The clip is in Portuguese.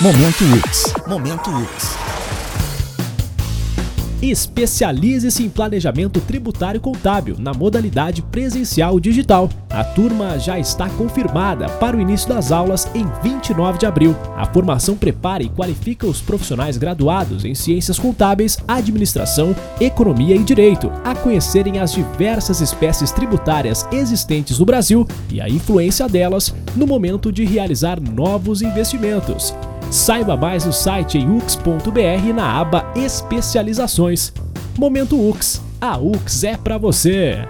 Momento UX. Momento UX. Especialize-se em planejamento tributário contábil na modalidade presencial digital. A turma já está confirmada para o início das aulas em 29 de abril. A formação prepara e qualifica os profissionais graduados em ciências contábeis, administração, economia e direito a conhecerem as diversas espécies tributárias existentes no Brasil e a influência delas no momento de realizar novos investimentos. Saiba mais no site ux.br na aba Especializações. Momento UX. A UX é para você.